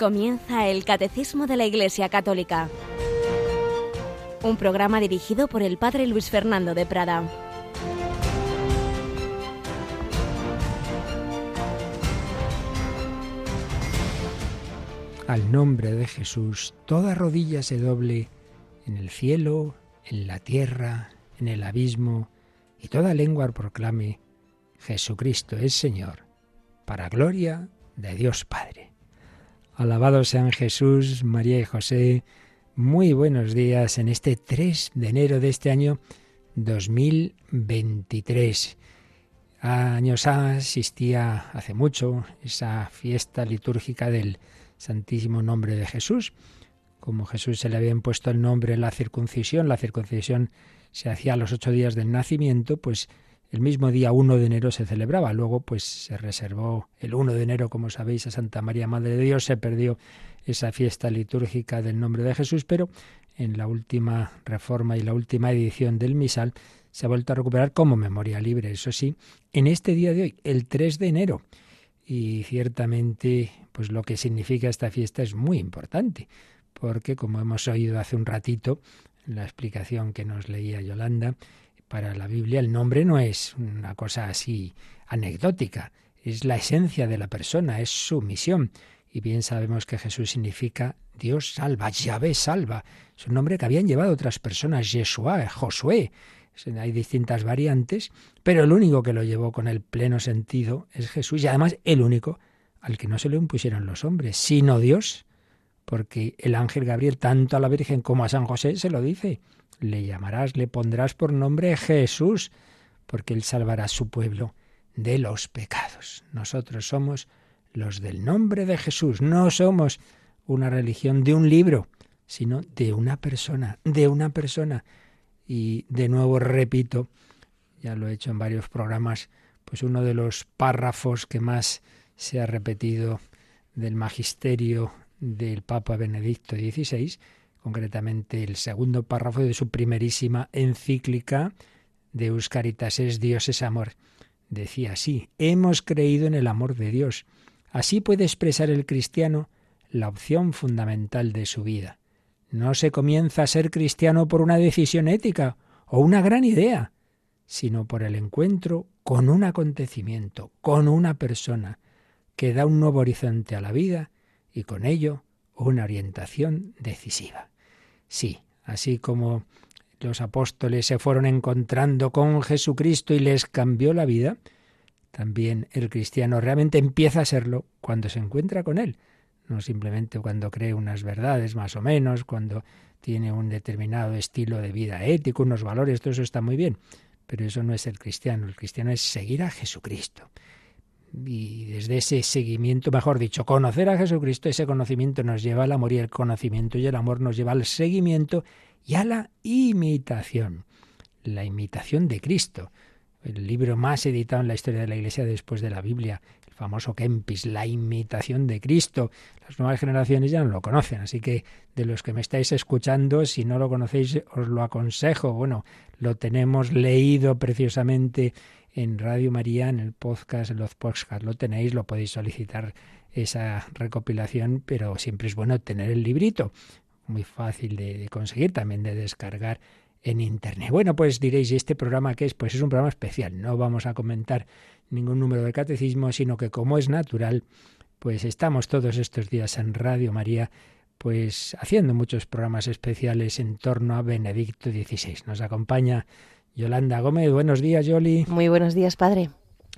Comienza el Catecismo de la Iglesia Católica, un programa dirigido por el Padre Luis Fernando de Prada. Al nombre de Jesús, toda rodilla se doble en el cielo, en la tierra, en el abismo, y toda lengua proclame, Jesucristo es Señor, para gloria de Dios Padre. Alabados sean Jesús, María y José. Muy buenos días en este 3 de enero de este año 2023. Años asistía hace mucho esa fiesta litúrgica del Santísimo Nombre de Jesús. Como Jesús se le había impuesto el nombre la circuncisión, la circuncisión se hacía a los ocho días del nacimiento, pues el mismo día 1 de enero se celebraba. Luego, pues se reservó el 1 de enero, como sabéis, a Santa María Madre de Dios. Se perdió esa fiesta litúrgica del nombre de Jesús, pero en la última reforma y la última edición del misal se ha vuelto a recuperar como memoria libre. Eso sí, en este día de hoy, el 3 de enero. Y ciertamente, pues lo que significa esta fiesta es muy importante, porque como hemos oído hace un ratito, en la explicación que nos leía Yolanda, para la Biblia el nombre no es una cosa así anecdótica, es la esencia de la persona, es su misión. Y bien sabemos que Jesús significa Dios salva, Yahvé salva. Es un nombre que habían llevado otras personas, Yeshua, Josué. Hay distintas variantes, pero el único que lo llevó con el pleno sentido es Jesús y además el único al que no se lo impusieron los hombres, sino Dios, porque el ángel Gabriel tanto a la Virgen como a San José se lo dice le llamarás, le pondrás por nombre Jesús, porque Él salvará a su pueblo de los pecados. Nosotros somos los del nombre de Jesús, no somos una religión de un libro, sino de una persona, de una persona. Y de nuevo repito, ya lo he hecho en varios programas, pues uno de los párrafos que más se ha repetido del magisterio del Papa Benedicto XVI concretamente el segundo párrafo de su primerísima encíclica de Euscaritas es Dios es amor. Decía así, hemos creído en el amor de Dios. Así puede expresar el cristiano la opción fundamental de su vida. No se comienza a ser cristiano por una decisión ética o una gran idea, sino por el encuentro con un acontecimiento, con una persona, que da un nuevo horizonte a la vida y con ello una orientación decisiva. Sí, así como los apóstoles se fueron encontrando con Jesucristo y les cambió la vida, también el cristiano realmente empieza a serlo cuando se encuentra con Él, no simplemente cuando cree unas verdades más o menos, cuando tiene un determinado estilo de vida ético, unos valores, todo eso está muy bien, pero eso no es el cristiano, el cristiano es seguir a Jesucristo y desde ese seguimiento, mejor dicho, conocer a Jesucristo, ese conocimiento nos lleva al amor y el conocimiento y el amor nos lleva al seguimiento y a la imitación, la imitación de Cristo. El libro más editado en la historia de la Iglesia después de la Biblia, el famoso Kempis, la imitación de Cristo. Las nuevas generaciones ya no lo conocen, así que de los que me estáis escuchando, si no lo conocéis, os lo aconsejo. Bueno, lo tenemos leído preciosamente en Radio María, en el podcast, en los podcasts lo tenéis, lo podéis solicitar esa recopilación, pero siempre es bueno tener el librito, muy fácil de, conseguir, también de descargar en internet. Bueno, pues diréis, ¿y este programa qué es? Pues es un programa especial, no vamos a comentar ningún número de catecismo, sino que como es natural, pues estamos todos estos días en Radio María pues haciendo muchos programas especiales en torno a Benedicto XVI. Nos acompaña Yolanda Gómez, buenos días, Yoli. Muy buenos días, padre.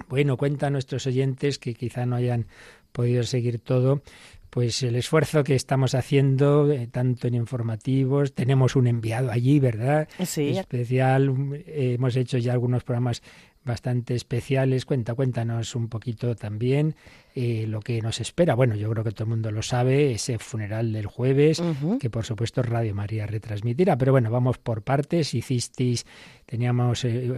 Bueno, cuenta a nuestros oyentes que quizá no hayan podido seguir todo, pues el esfuerzo que estamos haciendo, eh, tanto en informativos, tenemos un enviado allí, ¿verdad? Sí. Especial, eh, hemos hecho ya algunos programas bastante especiales. Cuenta, cuéntanos un poquito también eh, lo que nos espera. Bueno, yo creo que todo el mundo lo sabe, ese funeral del jueves, que por supuesto Radio María retransmitirá. Pero bueno, vamos por partes. Hicisteis, teníamos, eh,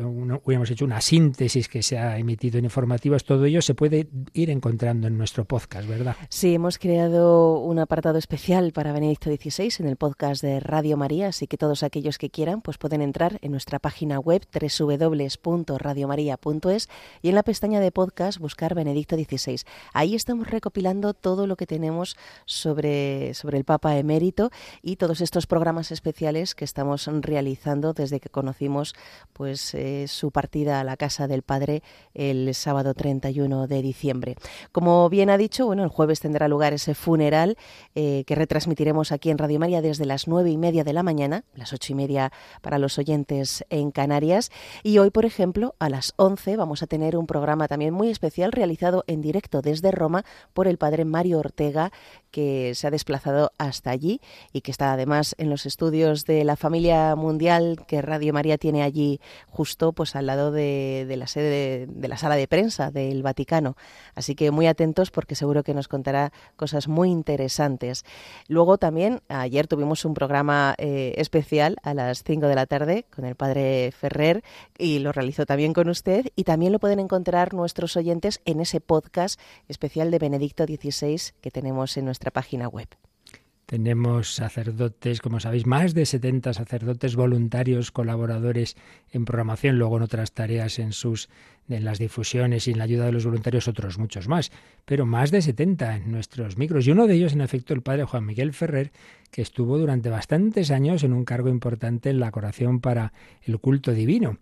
hubiéramos hecho una síntesis que se ha emitido en informativos. Todo ello se puede ir encontrando en nuestro podcast, ¿verdad? Sí, hemos creado un apartado especial para Benedicto XVI en el podcast de Radio María, así que todos aquellos que quieran pues pueden entrar en nuestra página web www.radiomaria radiomaria.es y en la pestaña de podcast buscar Benedicto XVI. Ahí estamos recopilando todo lo que tenemos sobre, sobre el Papa emérito y todos estos programas especiales que estamos realizando desde que conocimos pues eh, su partida a la casa del Padre el sábado 31 de diciembre. Como bien ha dicho, bueno, el jueves tendrá lugar ese funeral eh, que retransmitiremos aquí en Radio María desde las nueve y media de la mañana, las ocho y media para los oyentes en Canarias. Y hoy, por ejemplo, a las once vamos a tener un programa también muy especial realizado en directo desde Roma por el padre Mario Ortega, que se ha desplazado hasta allí y que está además en los estudios de la familia mundial que Radio María tiene allí justo pues al lado de, la sede de, de, la sala de prensa del Vaticano. Así que muy atentos porque seguro que nos contará cosas muy interesantes. Luego también ayer tuvimos un programa eh, especial a las 5 de la tarde con el padre Ferrer y lo realizó también con usted y también lo pueden encontrar nuestros oyentes en ese podcast especial de Benedicto XVI que tenemos en nuestra página web. Tenemos sacerdotes, como sabéis, más de 70 sacerdotes voluntarios, colaboradores en programación, luego en otras tareas en sus en las difusiones y en la ayuda de los voluntarios otros muchos más, pero más de 70 en nuestros micros y uno de ellos en efecto el padre Juan Miguel Ferrer, que estuvo durante bastantes años en un cargo importante en la coración para el culto divino.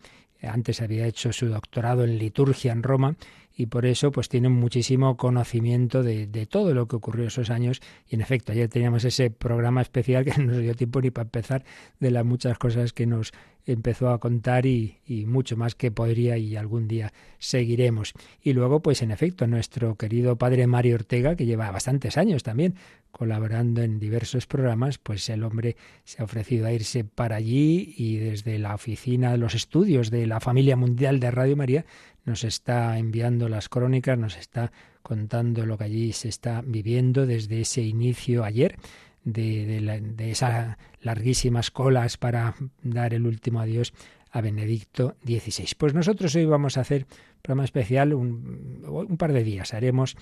Antes había hecho su doctorado en liturgia en Roma y por eso pues tienen muchísimo conocimiento de, de, todo lo que ocurrió esos años y en efecto ayer teníamos ese programa especial que no nos dio tiempo ni para empezar de las muchas cosas que nos empezó a contar y, y, mucho más que podría y algún día seguiremos. Y luego, pues en efecto, nuestro querido padre Mario Ortega, que lleva bastantes años también colaborando en diversos programas, pues el hombre se ha ofrecido a irse para allí y desde la oficina de los estudios de la familia mundial de Radio María nos está enviando las crónicas, nos está contando lo que allí se está viviendo desde ese inicio ayer de, de, esas larguísimas colas para dar el último adiós a Benedicto XVI. Pues nosotros hoy vamos a hacer un programa especial, un, un par de días. Haremos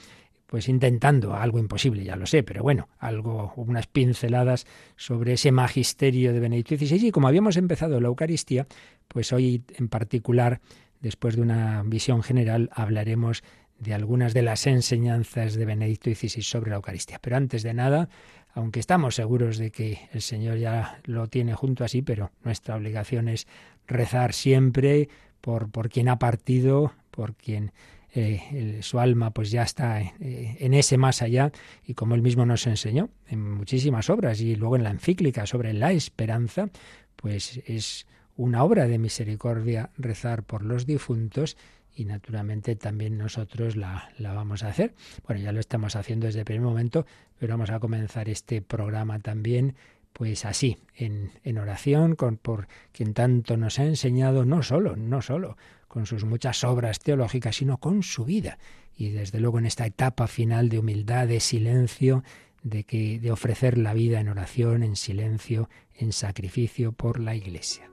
pues intentando algo imposible, ya lo sé, pero bueno, algo, unas pinceladas sobre ese magisterio de Benedicto XVI. Y como habíamos empezado la Eucaristía, pues hoy en particular, después de una visión general, hablaremos de algunas de las enseñanzas de Benedicto XVI sobre la Eucaristía. Pero antes de nada, aunque estamos seguros de que el Señor ya lo tiene junto así, pero nuestra obligación es rezar siempre por, por quien ha partido, por quien eh, su alma pues ya está eh, en ese más allá y como él mismo nos enseñó en muchísimas obras y luego en la encíclica sobre la esperanza, pues es una obra de misericordia rezar por los difuntos y naturalmente también nosotros la, la, vamos a hacer. Bueno, ya lo estamos haciendo desde el primer momento, pero vamos a comenzar este programa también pues así, en, oración, con, por quien tanto nos ha enseñado, no solo, no solo con sus muchas obras teológicas, sino con su vida. Y desde luego en esta etapa final de humildad, de silencio, de, que, de ofrecer la vida en oración, en silencio, en sacrificio por la Iglesia.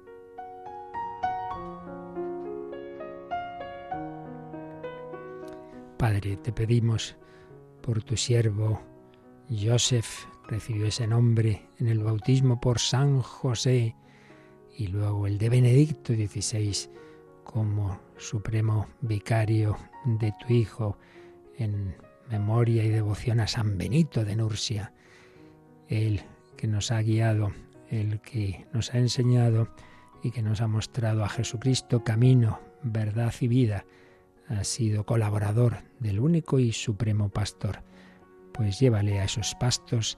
Padre, te pedimos por tu siervo Joseph, recibió ese nombre en el bautismo por San José y luego el de Benedicto XVI como supremo vicario de tu Hijo en memoria y devoción a San Benito de Nursia, el que nos ha guiado, el que nos ha enseñado y que nos ha mostrado a Jesucristo camino, verdad y vida, ha sido colaborador del único y supremo pastor, pues llévale a esos pastos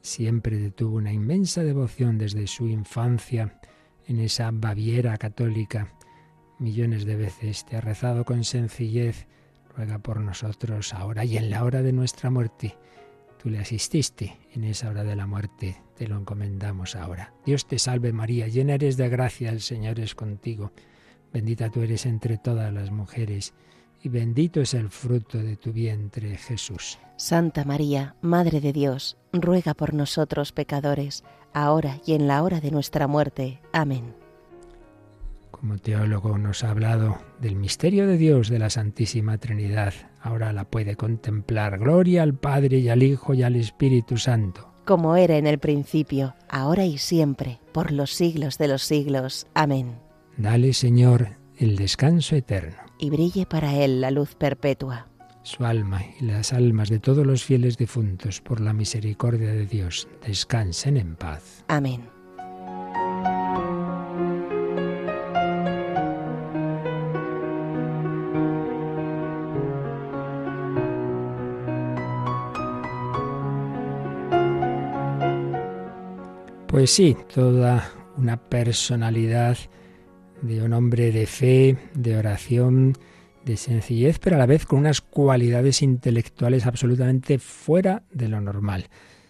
siempre tuvo una inmensa devoción desde su infancia en esa Baviera católica. Millones de veces te ha rezado con sencillez, ruega por nosotros ahora y en la hora de nuestra muerte. Tú le asististe en esa hora de la muerte, te lo encomendamos ahora. Dios te salve María, llena eres de gracia, el Señor es contigo. Bendita tú eres entre todas las mujeres, y bendito es el fruto de tu vientre, Jesús. Santa María, Madre de Dios, ruega por nosotros pecadores, ahora y en la hora de nuestra muerte. Amén. Como teólogo nos ha hablado del misterio de Dios, de la Santísima Trinidad. Ahora la puede contemplar. Gloria al Padre y al Hijo y al Espíritu Santo. Como era en el principio, ahora y siempre, por los siglos de los siglos. Amén. Dale, Señor, el descanso eterno. Y brille para él la luz perpetua. Su alma y las almas de todos los fieles difuntos, por la misericordia de Dios, descansen en paz. Amén. Pues sí, toda una personalidad de un hombre de fe, de oración, de sencillez, pero a la vez con unas cualidades intelectuales absolutamente fuera de lo normal.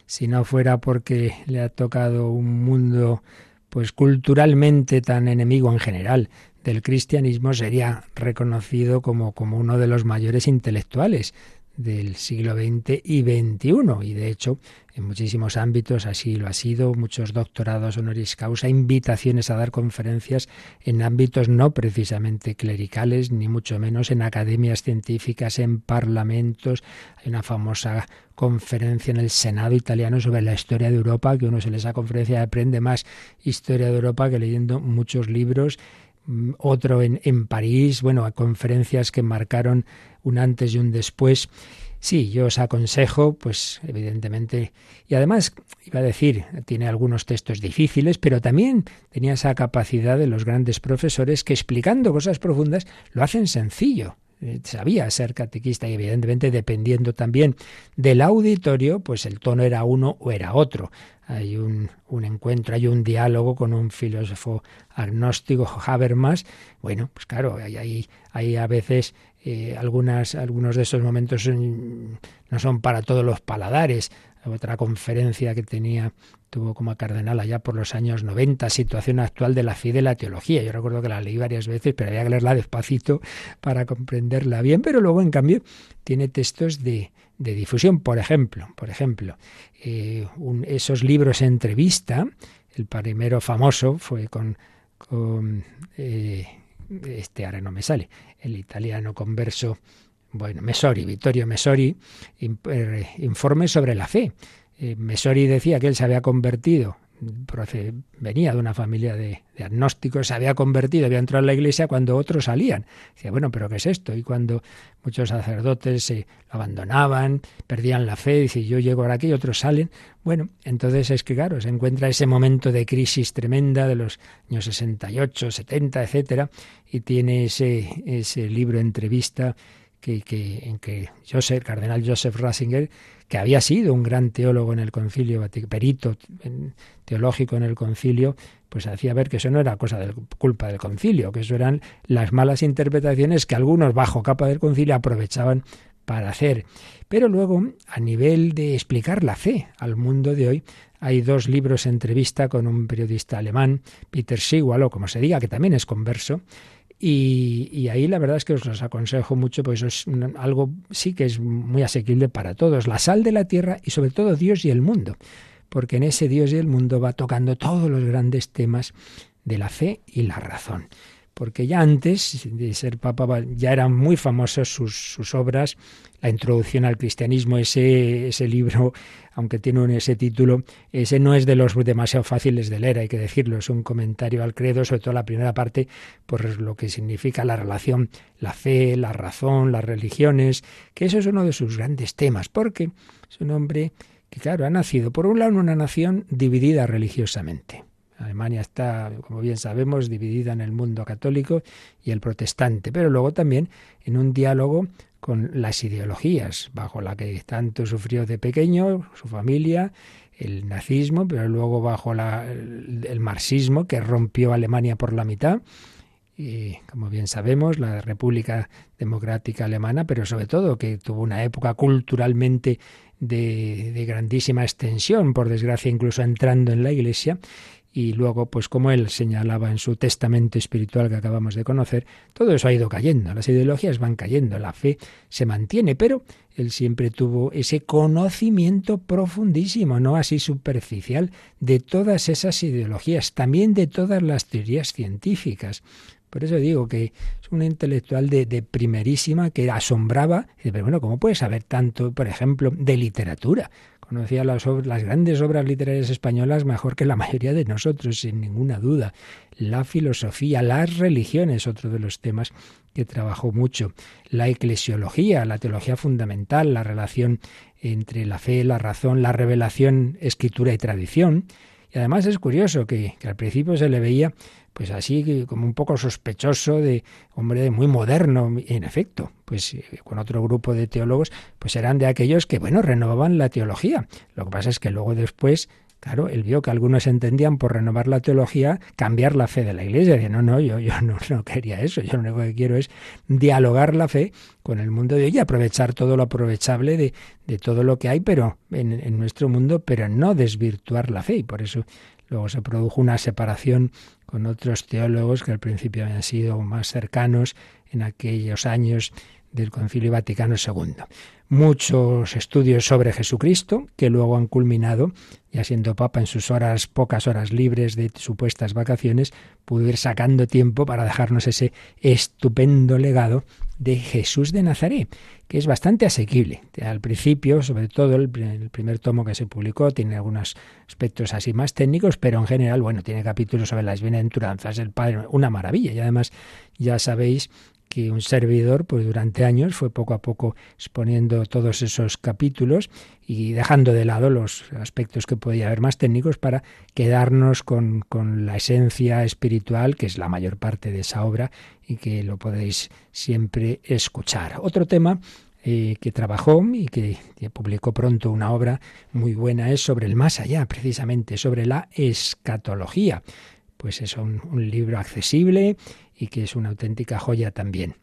Si no fuera porque le ha tocado un mundo pues culturalmente tan enemigo en general del cristianismo, sería reconocido como, como uno de los mayores intelectuales del siglo XX y XXI. Y de hecho, en muchísimos ámbitos así lo ha sido, muchos doctorados honoris causa, invitaciones a dar conferencias en ámbitos no precisamente clericales, ni mucho menos en academias científicas, en parlamentos. Hay una famosa conferencia en el Senado italiano sobre la historia de Europa, que uno se les esa conferencia aprende más historia de Europa que leyendo muchos libros otro en, en París, bueno, conferencias que marcaron un antes y un después. Sí, yo os aconsejo, pues evidentemente, y además iba a decir, tiene algunos textos difíciles, pero también tenía esa capacidad de los grandes profesores que explicando cosas profundas lo hacen sencillo. Eh, sabía ser catequista y evidentemente dependiendo también del auditorio, pues el tono era uno o era otro. Hay un, un encuentro, hay un diálogo con un filósofo agnóstico, Habermas. Bueno, pues claro, hay, hay, a veces eh, algunas, algunos de esos momentos no son para todos los paladares. Otra conferencia que tenía, tuvo como cardenal allá por los años 90, situación actual de la fe de la teología. Yo recuerdo que la leí varias veces, pero había que leerla despacito para comprenderla bien, pero luego en cambio tiene textos de, de difusión. Por ejemplo, por ejemplo, eh, esos libros entrevista, el primero famoso fue con, con eh, este ahora no me sale, el italiano converso, bueno, Mesori, Vittorio Mesori, eh, informe sobre la fe. Eh, Mesori decía que él se había convertido venía de una familia de, agnósticos, se había convertido, había entrado en la iglesia cuando otros salían. Decía, bueno, pero ¿qué es esto? Y cuando muchos sacerdotes se abandonaban, perdían la fe, dice, yo llego ahora aquí y otros salen. Bueno, entonces es que, claro, se encuentra ese momento de crisis tremenda de los años 68, 70, etcétera, y tiene ese, ese libro entrevista que, que, en que Joseph, cardenal Joseph Ratzinger, que había sido un gran teólogo en el concilio, perito teológico en el concilio, pues hacía ver que eso no era cosa de culpa del concilio, que eso eran las malas interpretaciones que algunos bajo capa del concilio aprovechaban para hacer. Pero luego, a nivel de explicar la fe al mundo de hoy, hay dos libros entrevista con un periodista alemán, Peter Sigwal, o como se diga, que también es converso, y, ahí la verdad es que os los aconsejo mucho, eso es algo sí que es muy asequible para todos. La sal de la tierra y sobre todo Dios y el mundo. Porque en ese Dios y el mundo va tocando todos los grandes temas de la fe y la razón porque ya antes de ser papa ya eran muy famosos sus, sus obras, la introducción al cristianismo, ese, ese libro, aunque tiene ese título, ese no es de los demasiado fáciles de leer, hay que decirlo, es un comentario al credo, sobre todo la primera parte, por lo que significa la relación, la fe, la razón, las religiones, que eso es uno de sus grandes temas, porque es un hombre que, claro, ha nacido, por un lado, en una nación dividida religiosamente Alemania está, como bien sabemos, dividida en el mundo católico y el protestante, pero luego también en un diálogo con las ideologías, bajo la que tanto sufrió de pequeño su familia, el nazismo, pero luego bajo el, marxismo que rompió Alemania por la mitad y como bien sabemos, la República Democrática Alemana, pero sobre todo que tuvo una época culturalmente de, de grandísima extensión, por desgracia incluso entrando en la Iglesia, y luego, pues como él señalaba en su testamento espiritual que acabamos de conocer, todo eso ha ido cayendo, las ideologías van cayendo, la fe se mantiene, pero él siempre tuvo ese conocimiento profundísimo, no así superficial, de todas esas ideologías, también de todas las teorías científicas. Por eso digo que es un intelectual de, primerísima que asombraba, pero bueno, ¿cómo puede saber tanto, por ejemplo, de literatura? Conocía las, las grandes obras literarias españolas mejor que la mayoría de nosotros, sin ninguna duda. La filosofía, las religiones, otro de los temas que trabajó mucho. La eclesiología, la teología fundamental, la relación entre la fe, la razón, la revelación, escritura y tradición. Y además es curioso que, que al principio se le veía pues así como un poco sospechoso de hombre muy moderno, en efecto, pues eh, con otro grupo de teólogos, pues eran de aquellos que, bueno, renovaban la teología. Lo que pasa es que luego después Claro, él vio que algunos entendían por renovar la teología cambiar la fe de la Iglesia. Dice, no, no, yo, no, quería eso. Yo lo único que quiero es dialogar la fe con el mundo de hoy y aprovechar todo lo aprovechable de, de todo lo que hay pero en, nuestro mundo, pero no desvirtuar la fe. Y por eso luego se produjo una separación con otros teólogos que al principio habían sido más cercanos en aquellos años del Concilio Vaticano II. Muchos estudios sobre Jesucristo que luego han culminado, ya siendo Papa en sus horas, pocas horas libres de supuestas vacaciones, pudo ir sacando tiempo para dejarnos ese estupendo legado de Jesús de Nazaret, que es bastante asequible. Al principio, sobre todo, el, primer tomo que se publicó tiene algunos aspectos así más técnicos, pero en general, bueno, tiene capítulos sobre las bienaventuranzas del Padre, una maravilla. Y además, ya sabéis que un servidor, pues durante años fue poco a poco exponiendo todos esos capítulos y dejando de lado los aspectos que podía haber más técnicos para quedarnos con, con la esencia espiritual, que es la mayor parte de esa obra y que lo podéis siempre escuchar. Otro tema eh, que trabajó y que, publicó pronto una obra muy buena es sobre el más allá, precisamente, sobre la escatología. Pues es un libro accesible y que es una auténtica joya también.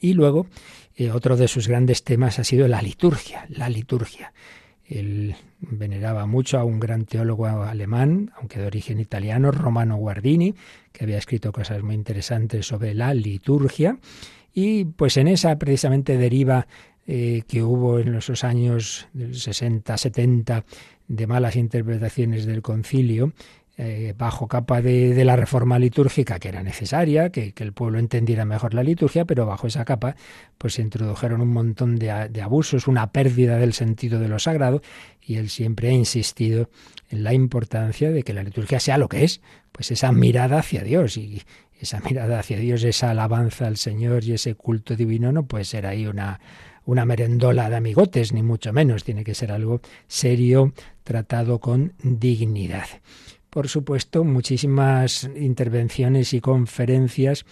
Y luego, eh, otro de sus grandes temas ha sido la liturgia, la liturgia. Él veneraba mucho a un gran teólogo alemán, aunque de origen italiano, Romano Guardini, que había escrito cosas muy interesantes sobre la liturgia. Y pues en esa precisamente deriva eh, que hubo en esos años 60, 70 de malas interpretaciones del concilio, eh, bajo capa de, la reforma litúrgica que era necesaria, que, que, el pueblo entendiera mejor la liturgia, pero bajo esa capa pues se introdujeron un montón de, de, abusos, una pérdida del sentido de lo sagrado, y él siempre ha insistido en la importancia de que la liturgia sea lo que es, pues esa mirada hacia Dios, y esa mirada hacia Dios, esa alabanza al Señor y ese culto divino no puede ser ahí una una merendola de amigotes, ni mucho menos, tiene que ser algo serio, tratado con dignidad por supuesto, muchísimas intervenciones y conferencias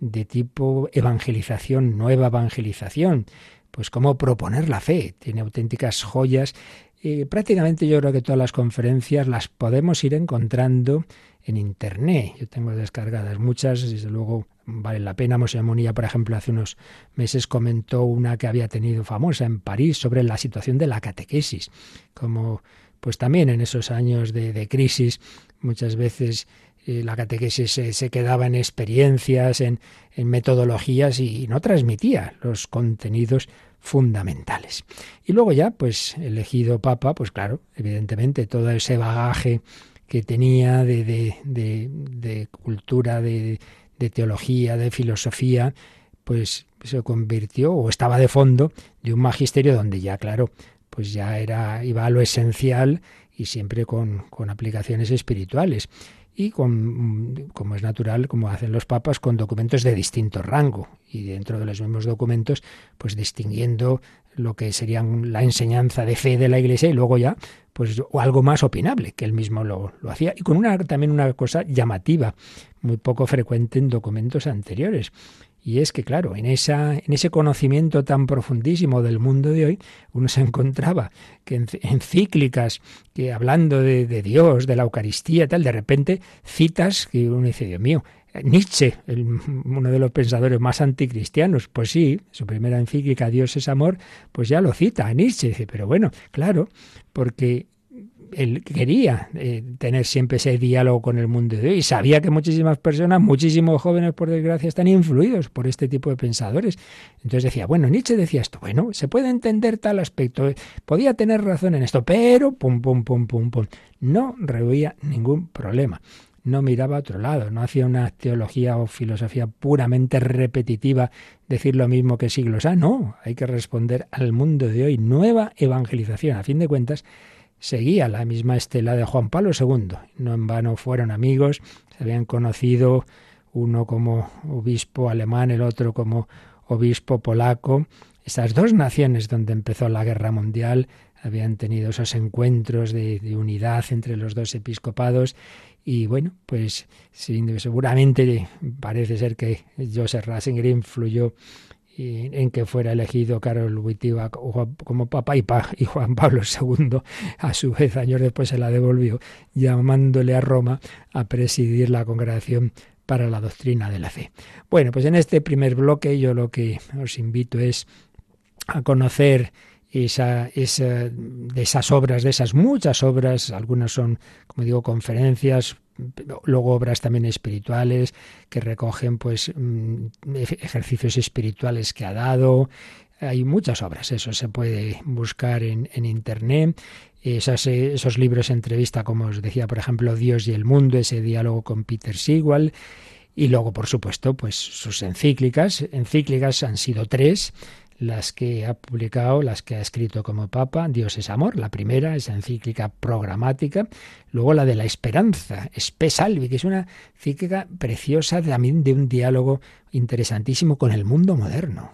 de tipo evangelización, nueva evangelización, pues cómo proponer la fe. Tiene auténticas joyas. Y prácticamente yo creo que todas las conferencias las podemos ir encontrando en Internet. Yo tengo descargadas muchas, desde luego vale la pena. Monía, por ejemplo, hace unos meses comentó una que había tenido famosa en París sobre la situación de la catequesis, como pues también en esos años de, crisis muchas veces eh, la catequesis se, quedaba en experiencias, en, metodologías y, no transmitía los contenidos fundamentales. Y luego ya, pues elegido papa, pues claro, evidentemente todo ese bagaje que tenía de, de, de, cultura, de teología, de filosofía, pues se convirtió o estaba de fondo de un magisterio donde ya, claro, pues ya era, iba a lo esencial y siempre con, con aplicaciones espirituales. Y con, como es natural, como hacen los papas, con documentos de distinto rango. Y dentro de los mismos documentos, pues distinguiendo lo que serían la enseñanza de fe de la Iglesia y luego ya, pues o algo más opinable, que él mismo lo, lo hacía. Y con una también una cosa llamativa, muy poco frecuente en documentos anteriores Y es que, claro, en, esa, en ese conocimiento tan profundísimo del mundo de hoy, uno se encontraba que en encíclicas que hablando de, Dios, de la Eucaristía, tal, de repente citas que uno dice, Dios mío, Nietzsche, uno de los pensadores más anticristianos, pues sí, su primera encíclica Dios es amor, pues ya lo cita a Nietzsche, dice, pero bueno, claro, porque él quería eh, tener siempre ese diálogo con el mundo de hoy y sabía que muchísimas personas, muchísimos jóvenes, por desgracia, están influidos por este tipo de pensadores. Entonces decía, bueno, Nietzsche decía esto, bueno, se puede entender tal aspecto, eh, podía tener razón en esto, pero pum, pum, pum, pum, pum, no rehuía ningún problema no miraba a otro lado, no hacía una teología o filosofía puramente repetitiva, decir lo mismo que siglos. Ah, no, hay que responder al mundo de hoy. Nueva evangelización. A fin de cuentas, seguía la misma estela de Juan Pablo II. No en vano fueron amigos, se habían conocido uno como obispo alemán, el otro como obispo polaco. Esas dos naciones donde empezó la guerra mundial habían tenido esos encuentros de, unidad entre los dos episcopados y bueno, pues seguramente parece ser que Joseph Ratzinger influyó en que fuera elegido Karol Wojtyła como papa y, y Juan Pablo II, a su vez, años después se la devolvió, llamándole a Roma a presidir la congregación para la doctrina de la fe. Bueno, pues en este primer bloque yo lo que os invito es a conocer esa, esa, de esas obras, de esas muchas obras, algunas son, como digo, conferencias, luego obras también espirituales que recogen pues mm, ejercicios espirituales que ha dado. Hay muchas obras, eso se puede buscar en, en internet. Esos, esos libros entrevista, como os decía, por ejemplo, Dios y el mundo, ese diálogo con Peter Sigwald. Y luego, por supuesto, pues sus encíclicas. Encíclicas han sido tres las que ha publicado, las que ha escrito como Papa, Dios es amor, la primera, esa encíclica programática, luego la de la esperanza, Spe Salvi, que es una encíclica preciosa también de un diálogo interesantísimo con el mundo moderno.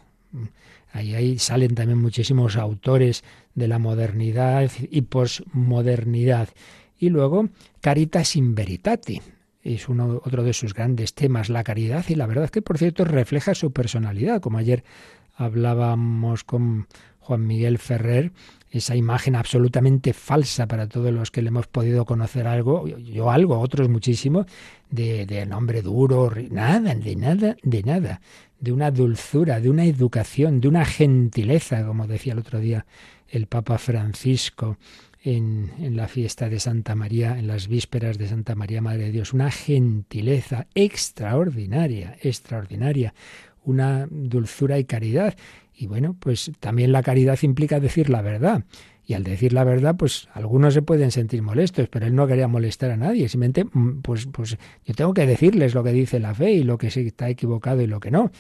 Ahí, ahí salen también muchísimos autores de la modernidad y posmodernidad. Y luego Caritas in Veritati, es uno otro de sus grandes temas, la caridad, y la verdad que, por cierto, refleja su personalidad, como ayer hablábamos con Juan Miguel Ferrer, esa imagen absolutamente falsa para todos los que le hemos podido conocer algo, yo algo, otros muchísimo, de, de nombre duro, nada, de nada, de nada, de una dulzura, de una educación, de una gentileza, como decía el otro día el Papa Francisco en, en la fiesta de Santa María, en las vísperas de Santa María Madre de Dios, una gentileza extraordinaria, extraordinaria, una dulzura y caridad. Y bueno, pues también la caridad implica decir la verdad. Y al decir la verdad, pues algunos se pueden sentir molestos, pero él no quería molestar a nadie. Simplemente, mm, pues, pues yo tengo que decirles lo que dice la fe y lo que está equivocado y lo que no.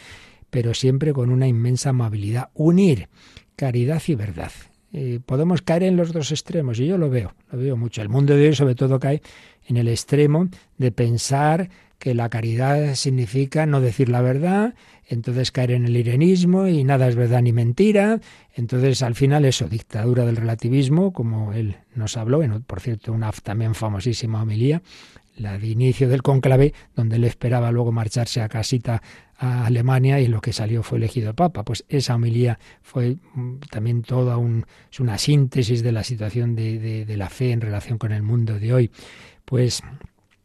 Pero siempre con una inmensa amabilidad. Unir caridad y verdad. Eh, podemos caer en los dos extremos y yo lo veo, lo veo mucho. El mundo de hoy sobre todo cae en el extremo de pensar que la caridad significa no decir la verdad, entonces caer en el irenismo y nada es verdad ni mentira. Entonces, al final, eso, dictadura del relativismo, como él nos habló, en, por cierto, una también famosísima homilía, la de inicio del conclave, donde él esperaba luego marcharse a casita a Alemania y lo que salió fue elegido Papa. Pues esa homilía fue mm, también toda un, una síntesis de la situación de la fe en relación con el mundo de hoy. Pues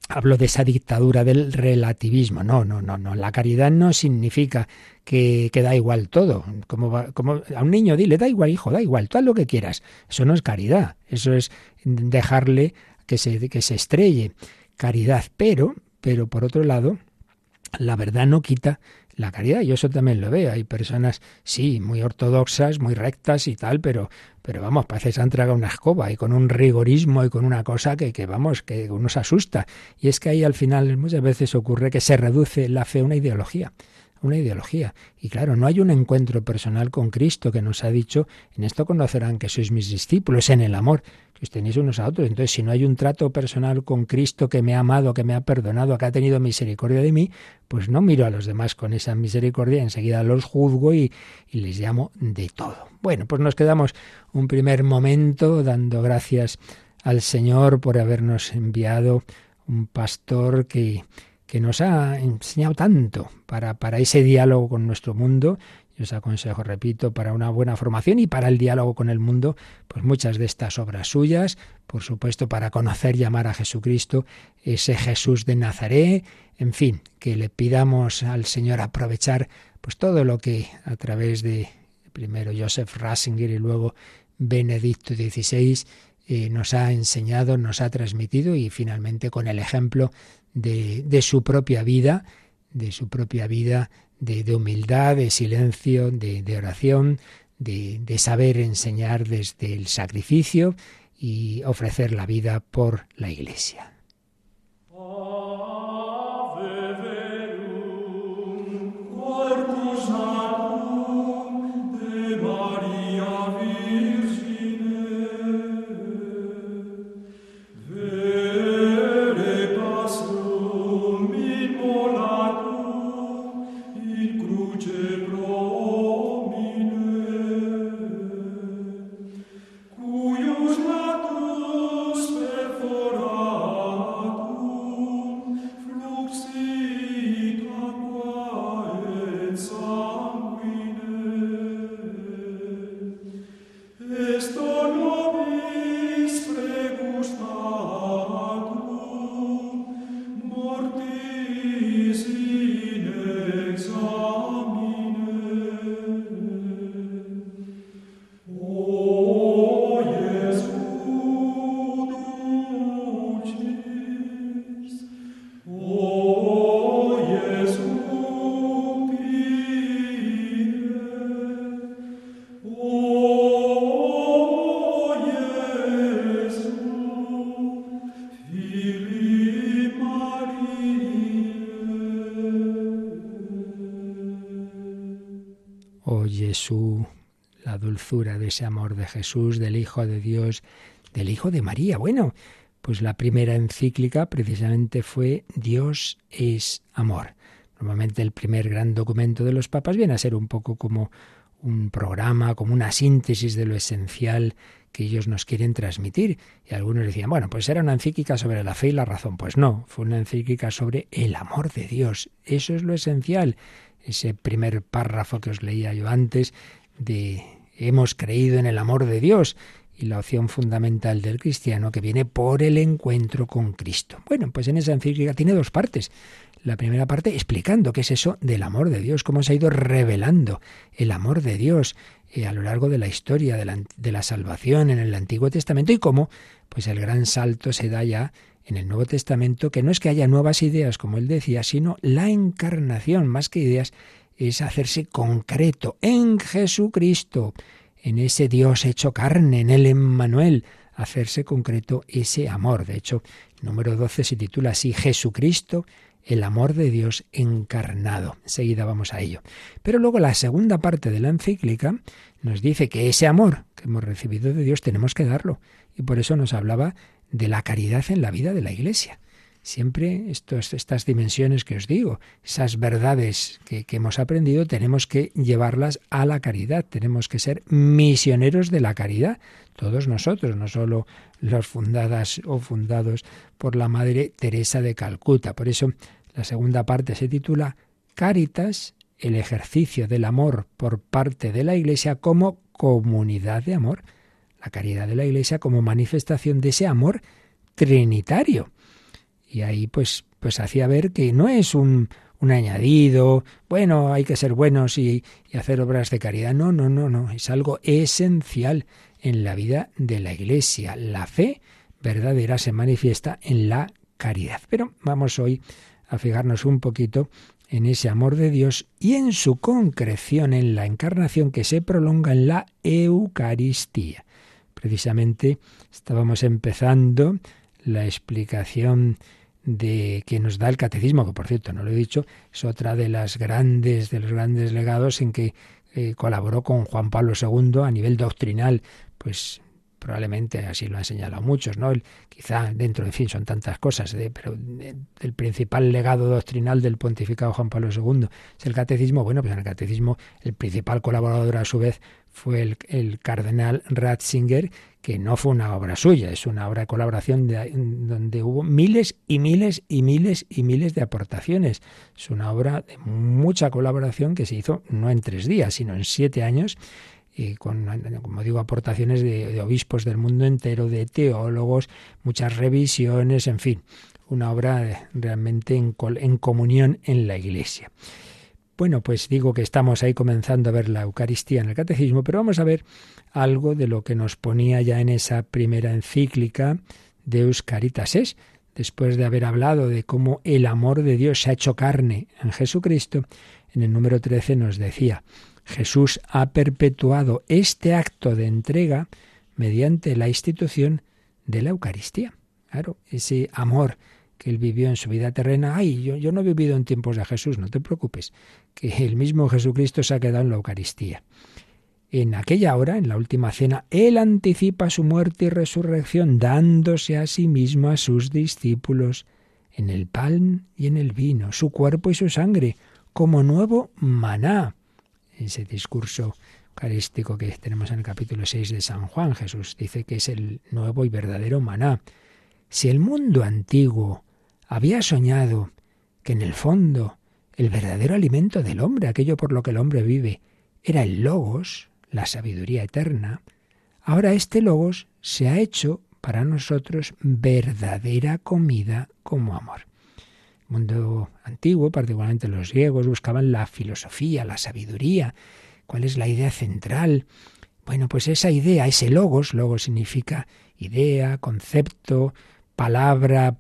hablo de esa dictadura del relativismo. No, no, no, no. La caridad no significa que, que da igual todo. Como, como a un niño dile, da igual, hijo, da igual, tú haz lo que quieras. Eso no es caridad. Eso es dejarle que se, que se estrelle. Caridad. Pero, pero por otro lado, la verdad no quita la caridad. Yo eso también lo veo. Hay personas, sí, muy ortodoxas, muy rectas y tal, pero, pero vamos, parece que se han tragado una escoba y con un rigorismo y con una cosa que, que vamos, que nos asusta. Y es que ahí al final muchas veces ocurre que se reduce la fe a una ideología una ideología. Y claro, no hay un encuentro personal con Cristo que nos ha dicho, en esto conocerán que sois mis discípulos, en el amor que os tenéis unos a otros. Entonces, si no hay un trato personal con Cristo que me ha amado, que me ha perdonado, que ha tenido misericordia de mí, pues no miro a los demás con esa misericordia, enseguida los juzgo y, y les llamo de todo. Bueno, pues nos quedamos un primer momento dando gracias al Señor por habernos enviado un pastor que que nos ha enseñado tanto para, para ese diálogo con nuestro mundo. Yo os aconsejo, repito, para una buena formación y para el diálogo con el mundo, pues muchas de estas obras suyas, por supuesto, para conocer y amar a Jesucristo, ese Jesús de Nazaret, en fin, que le pidamos al Señor aprovechar pues todo lo que a través de primero Joseph Ratzinger y luego Benedicto XVI eh, nos ha enseñado, nos ha transmitido y finalmente con el ejemplo de, su propia vida, de su propia vida de, humildad, de silencio, de, oración, de, saber enseñar desde el sacrificio y ofrecer la vida por la Iglesia. Jesús, del Hijo de Dios, del Hijo de María. Bueno, pues la primera encíclica precisamente fue Dios es amor. Normalmente el primer gran documento de los papas viene a ser un poco como un programa, como una síntesis de lo esencial que ellos nos quieren transmitir. Y algunos decían, bueno, pues era una encíclica sobre la fe y la razón. Pues no, fue una encíclica sobre el amor de Dios. Eso es lo esencial. Ese primer párrafo que os leía yo antes de hemos creído en el amor de Dios y la opción fundamental del cristiano que viene por el encuentro con Cristo. Bueno, pues en esa encíclica tiene dos partes. La primera parte explicando qué es eso del amor de Dios, cómo se ha ido revelando el amor de Dios eh, a lo largo de la historia de la, de la salvación en el Antiguo Testamento y cómo pues el gran salto se da ya en el Nuevo Testamento, que no es que haya nuevas ideas, como él decía, sino la encarnación, más que ideas, es hacerse concreto en Jesucristo, en ese Dios hecho carne, en el Emmanuel, hacerse concreto ese amor. De hecho, el número 12 se titula así, Jesucristo, el amor de Dios encarnado. Enseguida vamos a ello. Pero luego la segunda parte de la encíclica nos dice que ese amor que hemos recibido de Dios tenemos que darlo. Y por eso nos hablaba de la caridad en la vida de la Iglesia siempre estas dimensiones que os digo, esas verdades que, que, hemos aprendido, tenemos que llevarlas a la caridad, tenemos que ser misioneros de la caridad, todos nosotros, no solo los fundadas o fundados por la Madre Teresa de Calcuta. Por eso la segunda parte se titula Caritas, el ejercicio del amor por parte de la Iglesia como comunidad de amor, la caridad de la Iglesia como manifestación de ese amor trinitario y ahí pues, pues hacía ver que no es un, un añadido, bueno, hay que ser buenos y, y hacer obras de caridad. No, no, no, no, es algo esencial en la vida de la Iglesia. La fe verdadera se manifiesta en la caridad. Pero vamos hoy a fijarnos un poquito en ese amor de Dios y en su concreción en la encarnación que se prolonga en la Eucaristía. Precisamente estábamos empezando la explicación de que nos da el catecismo, que por cierto no lo he dicho, es otra de las grandes, de los grandes legados en que eh, colaboró con Juan Pablo II a nivel doctrinal, pues probablemente así lo han señalado muchos, ¿no? quizá dentro, en fin, son tantas cosas, de, pero el principal legado doctrinal del pontificado Juan Pablo II es el catecismo. Bueno, pues en el catecismo el principal colaborador a su vez fue el, cardenal Ratzinger, que no fue una obra suya, es una obra de colaboración donde hubo miles y miles y miles y miles de aportaciones. Es una obra de mucha colaboración que se hizo no en tres días, sino en siete años y con, como digo, aportaciones de, obispos del mundo entero, de teólogos, muchas revisiones, en fin, una obra realmente en, en comunión en la Iglesia. Bueno, pues digo que estamos ahí comenzando a ver la Eucaristía en el Catecismo, pero vamos a ver algo de lo que nos ponía ya en esa primera encíclica de Euscaritas es, después de haber hablado de cómo el amor de Dios se ha hecho carne en Jesucristo, en el número 13 nos decía, Jesús ha perpetuado este acto de entrega mediante la institución de la Eucaristía. Claro, ese amor que él vivió en su vida terrena. Ay, yo, yo no he vivido en tiempos de Jesús, no te preocupes, que el mismo Jesucristo se ha quedado en la Eucaristía. En aquella hora, en la última cena, Él anticipa su muerte y resurrección, dándose a sí mismo a sus discípulos en el pan y en el vino, su cuerpo y su sangre, como nuevo maná ese discurso eucarístico que tenemos en el capítulo 6 de San Juan. Jesús dice que es el nuevo y verdadero maná. Si el mundo antiguo había soñado que en el fondo el verdadero alimento del hombre, aquello por lo que el hombre vive, era el logos, la sabiduría eterna, ahora este logos se ha hecho para nosotros verdadera comida como amor. Mundo antiguo, particularmente los griegos, buscaban la filosofía, la sabiduría, cuál es la idea central. Bueno, pues esa idea, ese logos, logos significa idea, concepto, palabra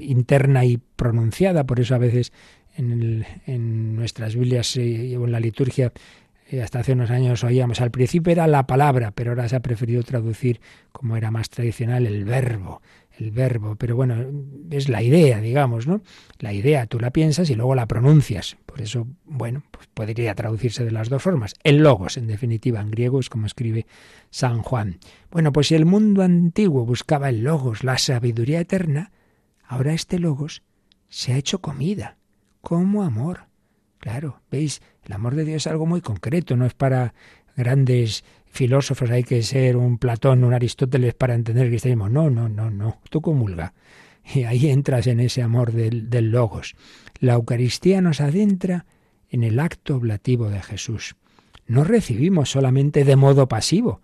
interna y pronunciada, por eso a veces en, nuestras Biblias eh, o en la liturgia eh, hasta hace unos años oíamos, al principio era la palabra, pero ahora se ha preferido traducir, como era más tradicional, el verbo el verbo, pero bueno, es la idea, digamos, ¿no? La idea tú la piensas y luego la pronuncias. Por eso, bueno, pues podría traducirse de las dos formas. El logos, en definitiva, en griego es como escribe San Juan. Bueno, pues si el mundo antiguo buscaba el logos, la sabiduría eterna, ahora este logos se ha hecho comida, como amor. Claro, veis, el amor de Dios es algo muy concreto, no es para grandes filósofos, hay que ser un Platón, un Aristóteles para entender el cristianismo. No, no, no, no. Tú comulga. Y ahí entras en ese amor del, del logos. La Eucaristía nos adentra en el acto oblativo de Jesús. No recibimos solamente de modo pasivo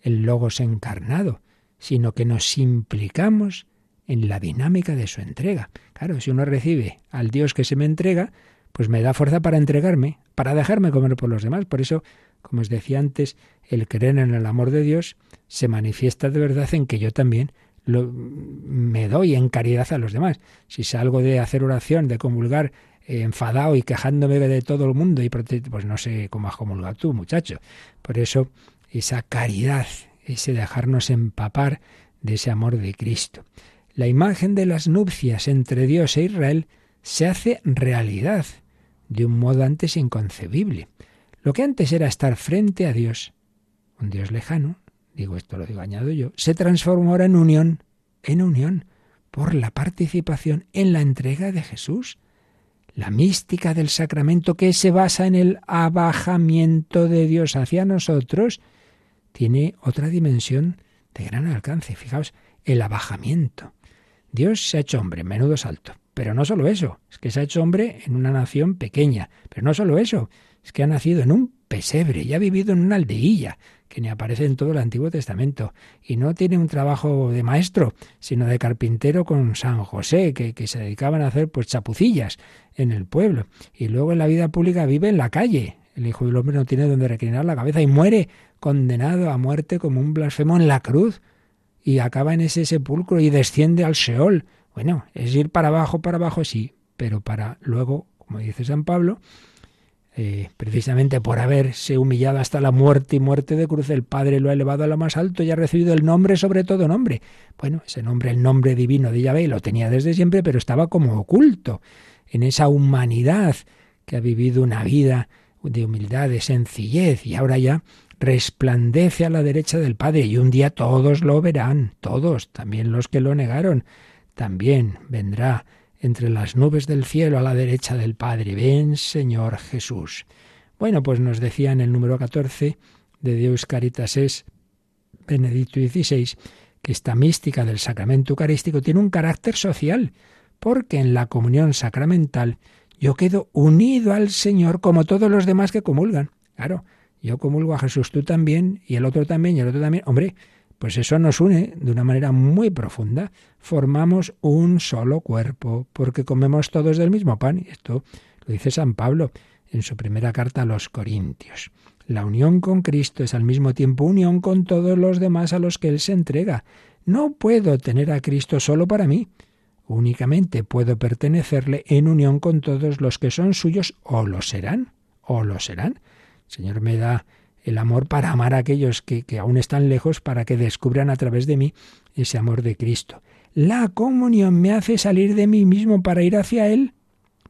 el logos encarnado, sino que nos implicamos en la dinámica de su entrega. Claro, si uno recibe al Dios que se me entrega, pues me da fuerza para entregarme, para dejarme comer por los demás. Por eso como os decía antes, el creer en el amor de Dios se manifiesta de verdad en que yo también lo, me doy en caridad a los demás. Si salgo de hacer oración, de comulgar, eh, enfadado y quejándome de todo el mundo, y pues no sé cómo has comulgado tú, muchacho. Por eso, esa caridad, ese dejarnos empapar de ese amor de Cristo. La imagen de las nupcias entre Dios e Israel se hace realidad de un modo antes inconcebible. Lo que antes era estar frente a Dios, un Dios lejano, digo esto lo digo añado yo, se transformó ahora en unión, en unión, por la participación en la entrega de Jesús. La mística del sacramento que se basa en el abajamiento de Dios hacia nosotros tiene otra dimensión de gran alcance. Fijaos, el abajamiento. Dios se ha hecho hombre, menudo salto. Pero no solo eso, es que se ha hecho hombre en una nación pequeña. Pero no solo eso, es que ha nacido en un pesebre y ha vivido en una aldeilla que ni aparece en todo el Antiguo Testamento, y no tiene un trabajo de maestro, sino de carpintero con San José, que, que, se dedicaban a hacer pues chapucillas en el pueblo. Y luego en la vida pública vive en la calle. El Hijo del Hombre no tiene donde reclinar la cabeza y muere condenado a muerte como un blasfemo en la cruz. Y acaba en ese sepulcro y desciende al Seol. Bueno, es ir para abajo, para abajo, sí, pero para luego, como dice San Pablo, eh, precisamente por haberse humillado hasta la muerte y muerte de cruz, el Padre lo ha elevado a lo más alto y ha recibido el nombre sobre todo nombre. Bueno, ese nombre, el nombre divino de Yahvé, lo tenía desde siempre, pero estaba como oculto en esa humanidad que ha vivido una vida de humildad, de sencillez, y ahora ya resplandece a la derecha del Padre, y un día todos lo verán, todos, también los que lo negaron, también vendrá entre las nubes del cielo a la derecha del Padre. Ven, Señor Jesús. Bueno, pues nos decía en el número 14 de Deus Caritas es Benedicto XVI, que esta mística del sacramento eucarístico tiene un carácter social, porque en la comunión sacramental yo quedo unido al Señor como todos los demás que comulgan. Claro, yo comulgo a Jesús, tú también, y el otro también, y el otro también. Hombre, pues eso nos une de una manera muy profunda. Formamos un solo cuerpo, porque comemos todos del mismo pan. Y esto lo dice San Pablo en su primera carta a los Corintios. La unión con Cristo es al mismo tiempo unión con todos los demás a los que Él se entrega. No puedo tener a Cristo solo para mí. Únicamente puedo pertenecerle en unión con todos los que son suyos o lo serán, o lo serán. El Señor me da el amor para amar a aquellos que, aún están lejos, para que descubran a través de mí ese amor de Cristo. La comunión me hace salir de mí mismo para ir hacia Él.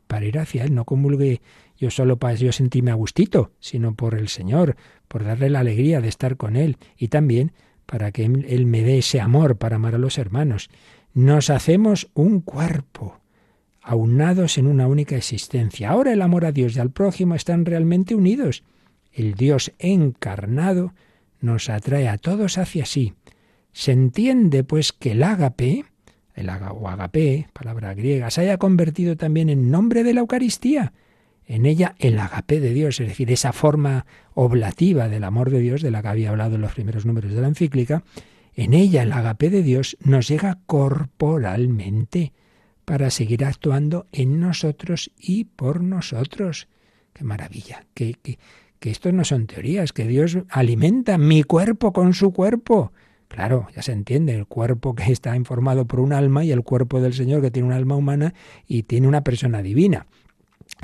Para ir hacia Él, no comulgue yo solo para yo sentirme a gustito, sino por el Señor, por darle la alegría de estar con Él y también para que Él me dé ese amor para amar a los hermanos. Nos hacemos un cuerpo, aunados en una única existencia. Ahora el amor a Dios y al prójimo están realmente unidos. El Dios encarnado nos atrae a todos hacia sí. Se entiende, pues, que el ágape, el o agape, palabra griega, se haya convertido también en nombre de la Eucaristía. En ella el agape de Dios, es decir, esa forma oblativa del amor de Dios, de la que había hablado en los primeros números de la encíclica, en ella el agape de Dios nos llega corporalmente para seguir actuando en nosotros y por nosotros. ¡Qué maravilla! ¡Qué, qué, que esto no son teorías, que Dios alimenta mi cuerpo con su cuerpo. Claro, ya se entiende, el cuerpo que está informado por un alma y el cuerpo del Señor que tiene un alma humana y tiene una persona divina,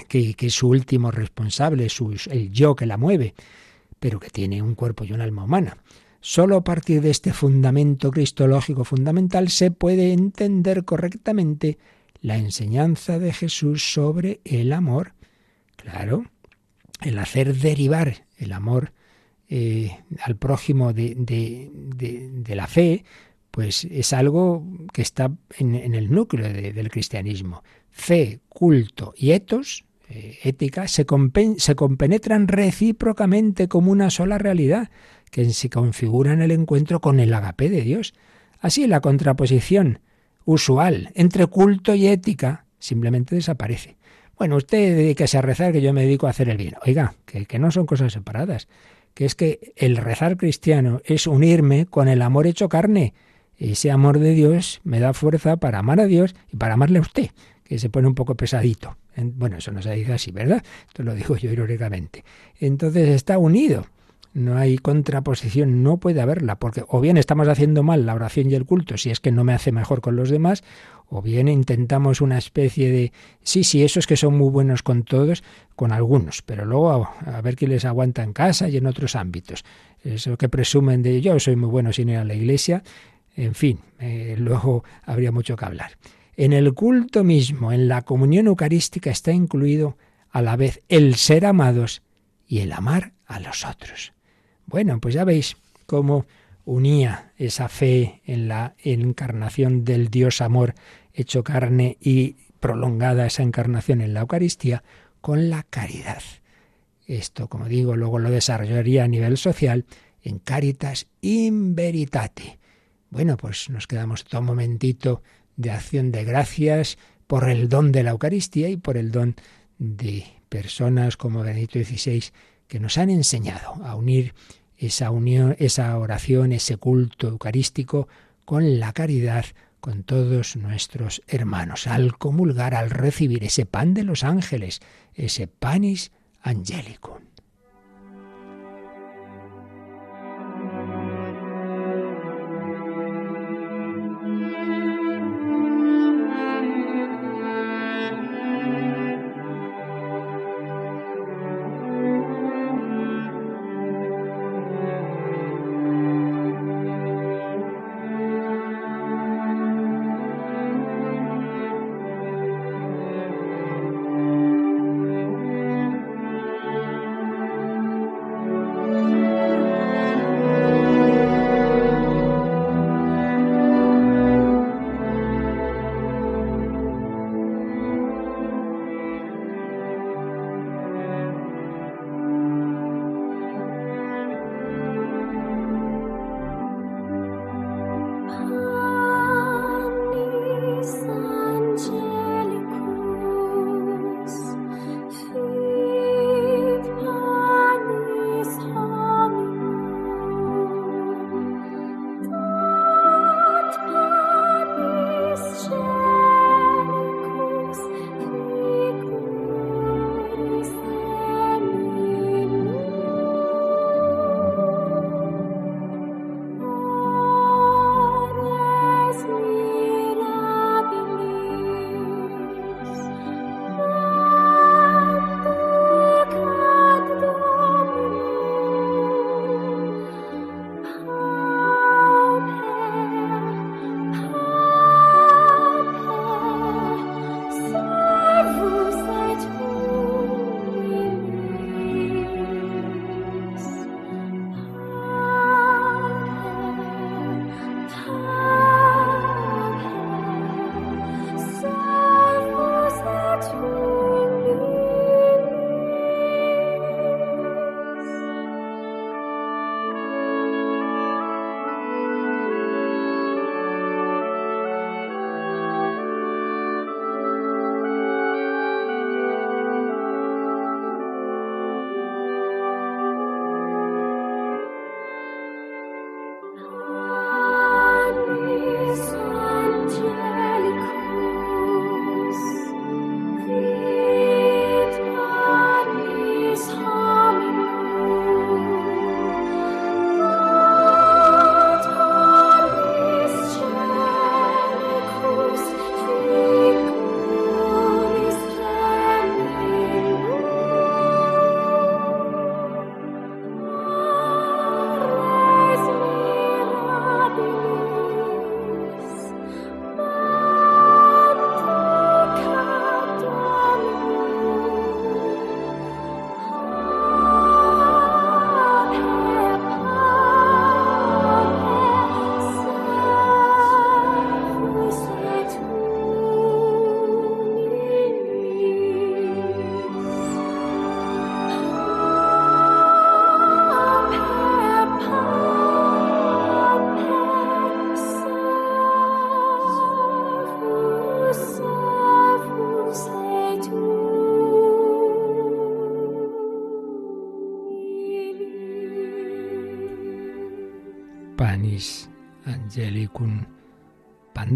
que, es su último responsable, su, el yo que la mueve, pero que tiene un cuerpo y un alma humana. Solo a partir de este fundamento cristológico fundamental se puede entender correctamente la enseñanza de Jesús sobre el amor. Claro, el hacer derivar el amor eh, al prójimo de, la fe, pues es algo que está en, el núcleo del cristianismo. Fe, culto y etos, eh, ética, se, se compenetran recíprocamente como una sola realidad, que se configura en el encuentro con el agape de Dios. Así la contraposición usual entre culto y ética simplemente desaparece. Bueno, usted dedíquese a rezar, que yo me dedico a hacer el bien. Oiga, que, que no son cosas separadas, que es que el rezar cristiano es unirme con el amor hecho carne. Ese amor de Dios me da fuerza para amar a Dios y para amarle a usted, que se pone un poco pesadito. Bueno, eso no se dice así, ¿verdad? Esto lo digo yo irónicamente. Entonces está unido. No hay contraposición, no puede haberla, porque o bien estamos haciendo mal la oración y el culto, si es que no me hace mejor con los demás, o bien intentamos una especie de sí, sí, esos que son muy buenos con todos, con algunos, pero luego a, ver quién les aguanta en casa y en otros ámbitos. Eso que presumen de yo soy muy bueno sin ir a la iglesia, en fin, eh, luego habría mucho que hablar. En el culto mismo, en la comunión eucarística, está incluido a la vez el ser amados y el amar a los otros. Bueno, pues ya veis cómo unía esa fe en la encarnación del Dios amor hecho carne y prolongada esa encarnación en la Eucaristía con la caridad. Esto, como digo, luego lo desarrollaría a nivel social en Caritas in Veritate. Bueno, pues nos quedamos todo un momentito de acción de gracias por el don de la Eucaristía y por el don de personas como Benito XVI que nos han enseñado a unir esa unión, esa oración, ese culto eucarístico con la caridad con todos nuestros hermanos, al comulgar, al recibir ese pan de los ángeles, ese panis angelicum.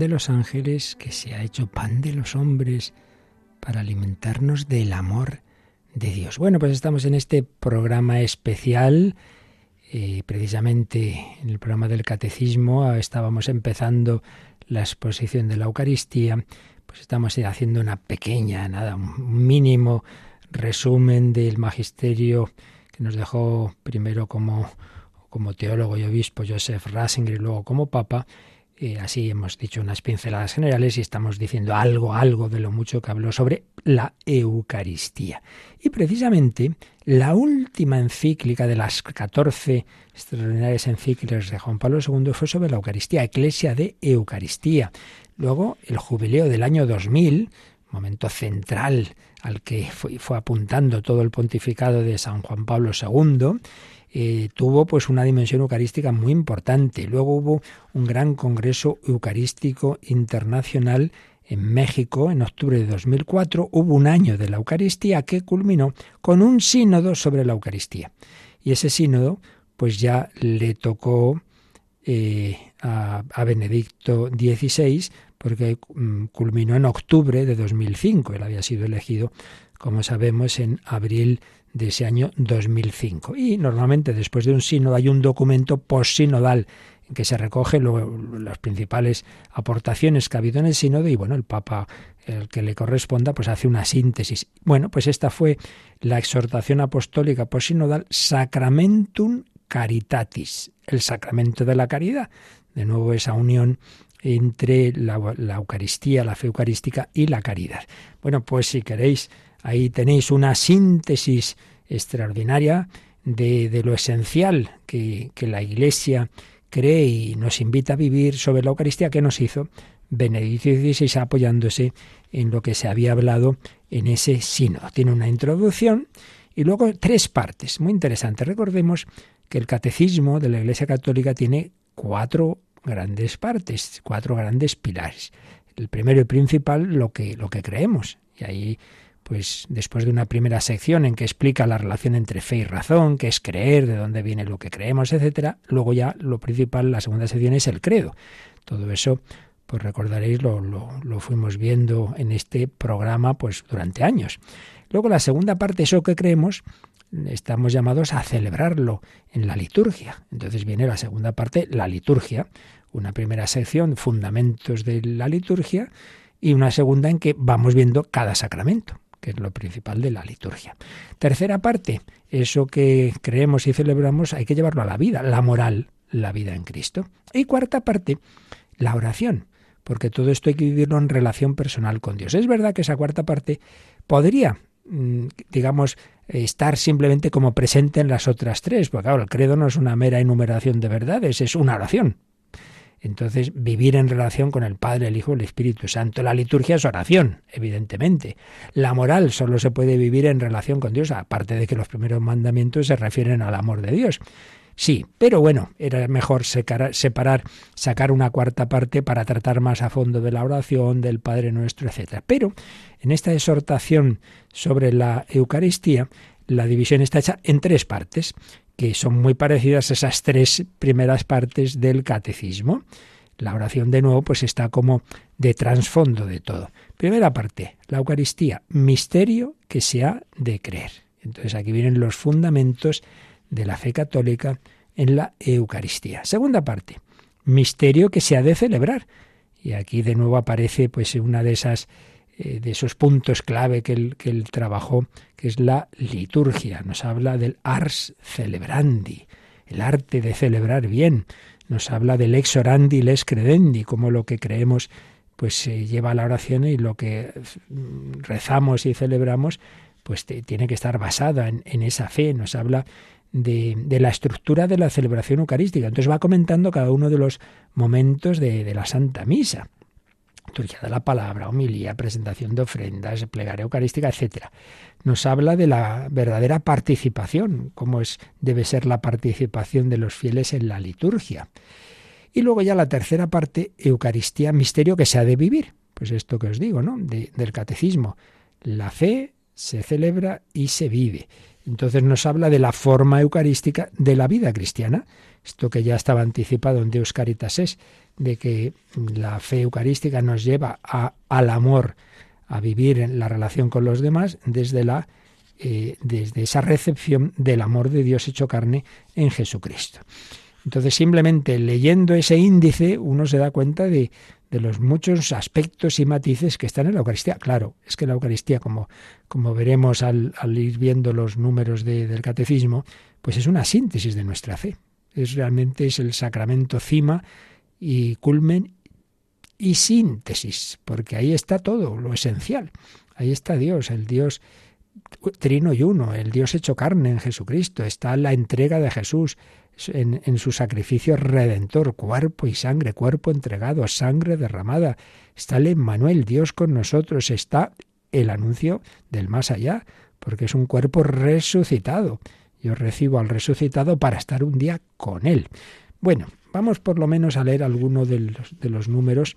De los ángeles que se ha hecho pan de los hombres para alimentarnos del amor de Dios. Bueno, pues estamos en este programa especial, eh, precisamente en el programa del Catecismo, estábamos empezando la exposición de la Eucaristía, pues estamos haciendo una pequeña, nada, un mínimo resumen del magisterio que nos dejó primero como, como teólogo y obispo Joseph Ratzinger y luego como papa, eh, así hemos dicho unas pinceladas generales y estamos diciendo algo, algo de lo mucho que habló sobre la Eucaristía. Y precisamente la última encíclica de las 14 extraordinarias encíclicas de Juan Pablo II fue sobre la Eucaristía, Eclesia de Eucaristía. Luego, el jubileo del año 2000, momento central al que fue, fue apuntando todo el pontificado de San Juan Pablo II, eh, tuvo pues una dimensión eucarística muy importante. Luego hubo un gran congreso eucarístico internacional en México en octubre de 2004. Hubo un año de la Eucaristía que culminó con un sínodo sobre la Eucaristía. Y ese sínodo pues ya le tocó eh, a, a, Benedicto XVI porque mm, culminó en octubre de 2005. Él había sido elegido, como sabemos, en abril de ese año 2005. Y normalmente después de un sínodo hay un documento postsinodal en que se recoge las principales aportaciones que ha habido en el sínodo y bueno, el Papa, el que le corresponda, pues hace una síntesis. Bueno, pues esta fue la exhortación apostólica postsinodal Sacramentum Caritatis, el sacramento de la caridad. De nuevo esa unión entre la, la Eucaristía, la fe eucarística y la caridad. Bueno, pues si queréis Ahí tenéis una síntesis extraordinaria de, lo esencial que, la Iglesia cree y nos invita a vivir sobre la Eucaristía que nos hizo Benedicto XVI apoyándose en lo que se había hablado en ese sínodo. Tiene una introducción y luego tres partes, muy interesantes. Recordemos que el catecismo de la Iglesia Católica tiene cuatro grandes partes, cuatro grandes pilares. El primero y principal, lo que, lo que creemos. Y ahí pues después de una primera sección en que explica la relación entre fe y razón, qué es creer, de dónde viene lo que creemos, etcétera, luego ya lo principal, la segunda sección es el credo. Todo eso, pues recordaréis, lo, lo, fuimos viendo en este programa pues durante años. Luego la segunda parte, eso que creemos, estamos llamados a celebrarlo en la liturgia. Entonces viene la segunda parte, la liturgia, una primera sección, fundamentos de la liturgia, y una segunda en que vamos viendo cada sacramento que es lo principal de la liturgia. Tercera parte, eso que creemos y celebramos hay que llevarlo a la vida, la moral, la vida en Cristo. Y cuarta parte, la oración, porque todo esto hay que vivirlo en relación personal con Dios. Es verdad que esa cuarta parte podría mm, digamos, estar simplemente como presente en las otras tres, porque claro, el credo no es una mera enumeración de verdades, es una oración, entonces, vivir en relación con el Padre, el Hijo el Espíritu Santo. La liturgia es oración, evidentemente. La moral solo se puede vivir en relación con Dios, aparte de que los primeros mandamientos se refieren al amor de Dios. Sí, pero bueno, era mejor separar, sacar una cuarta parte para tratar más a fondo de la oración, del Padre Nuestro, etc. Pero en esta exhortación sobre la Eucaristía, la división está hecha en tres partes que son muy parecidas a esas tres primeras partes del catecismo. La oración de nuevo pues está como de trasfondo de todo. Primera parte, la Eucaristía, misterio que se ha de creer. Entonces aquí vienen los fundamentos de la fe católica en la Eucaristía. Segunda parte, misterio que se ha de celebrar. Y aquí de nuevo aparece pues una de esas eh, de esos puntos clave que él, que que es la liturgia. Nos habla del ars celebrandi, el arte de celebrar bien. Nos habla del ex orandi, les credendi, como lo que creemos pues se lleva a la oración y lo que mm, rezamos y celebramos pues tiene que estar basada en, esa fe. Nos habla de, la estructura de la celebración eucarística. Entonces va comentando cada uno de los momentos de la Santa Misa liturgia de la palabra, homilía, presentación de ofrendas, plegaria eucarística, etc. Nos habla de la verdadera participación, cómo es, debe ser la participación de los fieles en la liturgia. Y luego ya la tercera parte, Eucaristía, misterio que se ha de vivir. Pues esto que os digo, ¿no? del catecismo. La fe se celebra y se vive. Entonces nos habla de la forma eucarística de la vida cristiana. Esto que ya estaba anticipado en Deus Caritas es, de que la fe eucarística nos lleva al amor, a vivir en la relación con los demás desde la eh, desde esa recepción del amor de Dios hecho carne en Jesucristo. Entonces simplemente leyendo ese índice uno se da cuenta de, de los muchos aspectos y matices que están en la Eucaristía. Claro, es que la Eucaristía, como, como veremos al, ir viendo los números del catecismo, pues es una síntesis de nuestra fe. Es realmente es el sacramento cima y culmen y síntesis, porque ahí está todo, lo esencial. Ahí está Dios, el Dios trino y uno, el Dios hecho carne en Jesucristo, está la entrega de Jesús en, su sacrificio redentor, cuerpo y sangre, cuerpo entregado, sangre derramada, está el Emmanuel, Dios con nosotros, está el anuncio del más allá, porque es un cuerpo resucitado. Yo recibo al resucitado para estar un día con él. Bueno, vamos por lo menos a leer alguno de los, números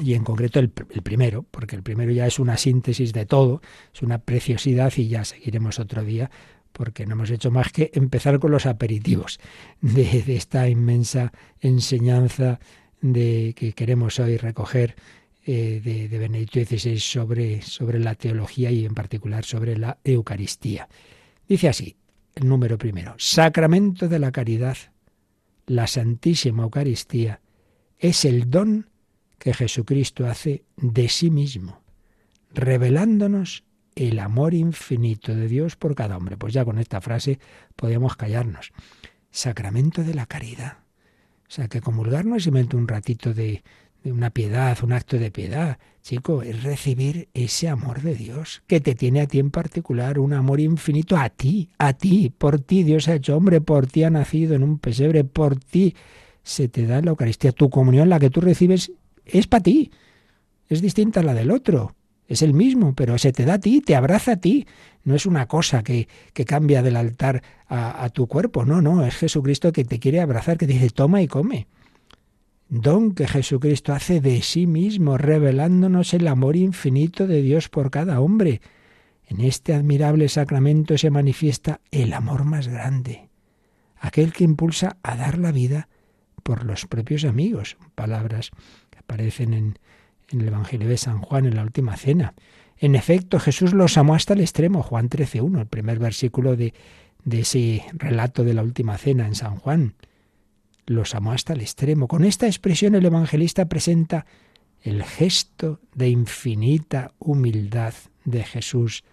y en concreto el, primero, porque el primero ya es una síntesis de todo, es una preciosidad y ya seguiremos otro día, porque no hemos hecho más que empezar con los aperitivos de, esta inmensa enseñanza de que queremos hoy recoger eh, de, de, Benedicto XVI sobre, sobre la teología y en particular sobre la Eucaristía. Dice así, el número primero, Sacramento de la Caridad, la Santísima Eucaristía, es el don que Jesucristo hace de sí mismo, revelándonos el amor infinito de Dios por cada hombre. Pues ya con esta frase podemos callarnos. Sacramento de la caridad. O sea, que comulgar no es simplemente un ratito de, de una piedad, un acto de piedad. Chico, es recibir ese amor de Dios, que te tiene a ti en particular, un amor infinito a ti, a ti, por ti Dios ha hecho hombre, por ti ha nacido en un pesebre, por ti se te da la Eucaristía. Tu comunión, la que tú recibes, es para ti. Es distinta a la del otro. Es el mismo, pero se te da a ti, te abraza a ti. No es una cosa que, que cambia del altar a, tu cuerpo. No, no, es Jesucristo que te quiere abrazar, que dice, toma y come. Don que Jesucristo hace de sí mismo, revelándonos el amor infinito de Dios por cada hombre. En este admirable sacramento se manifiesta el amor más grande, aquel que impulsa a dar la vida por los propios amigos. Palabras aparecen en, en el Evangelio de San Juan en la última cena. En efecto, Jesús los amó hasta el extremo, Juan 13.1, el primer versículo de, de ese relato de la última cena en San Juan. Los amó hasta el extremo. Con esta expresión el evangelista presenta el gesto de infinita humildad de Jesús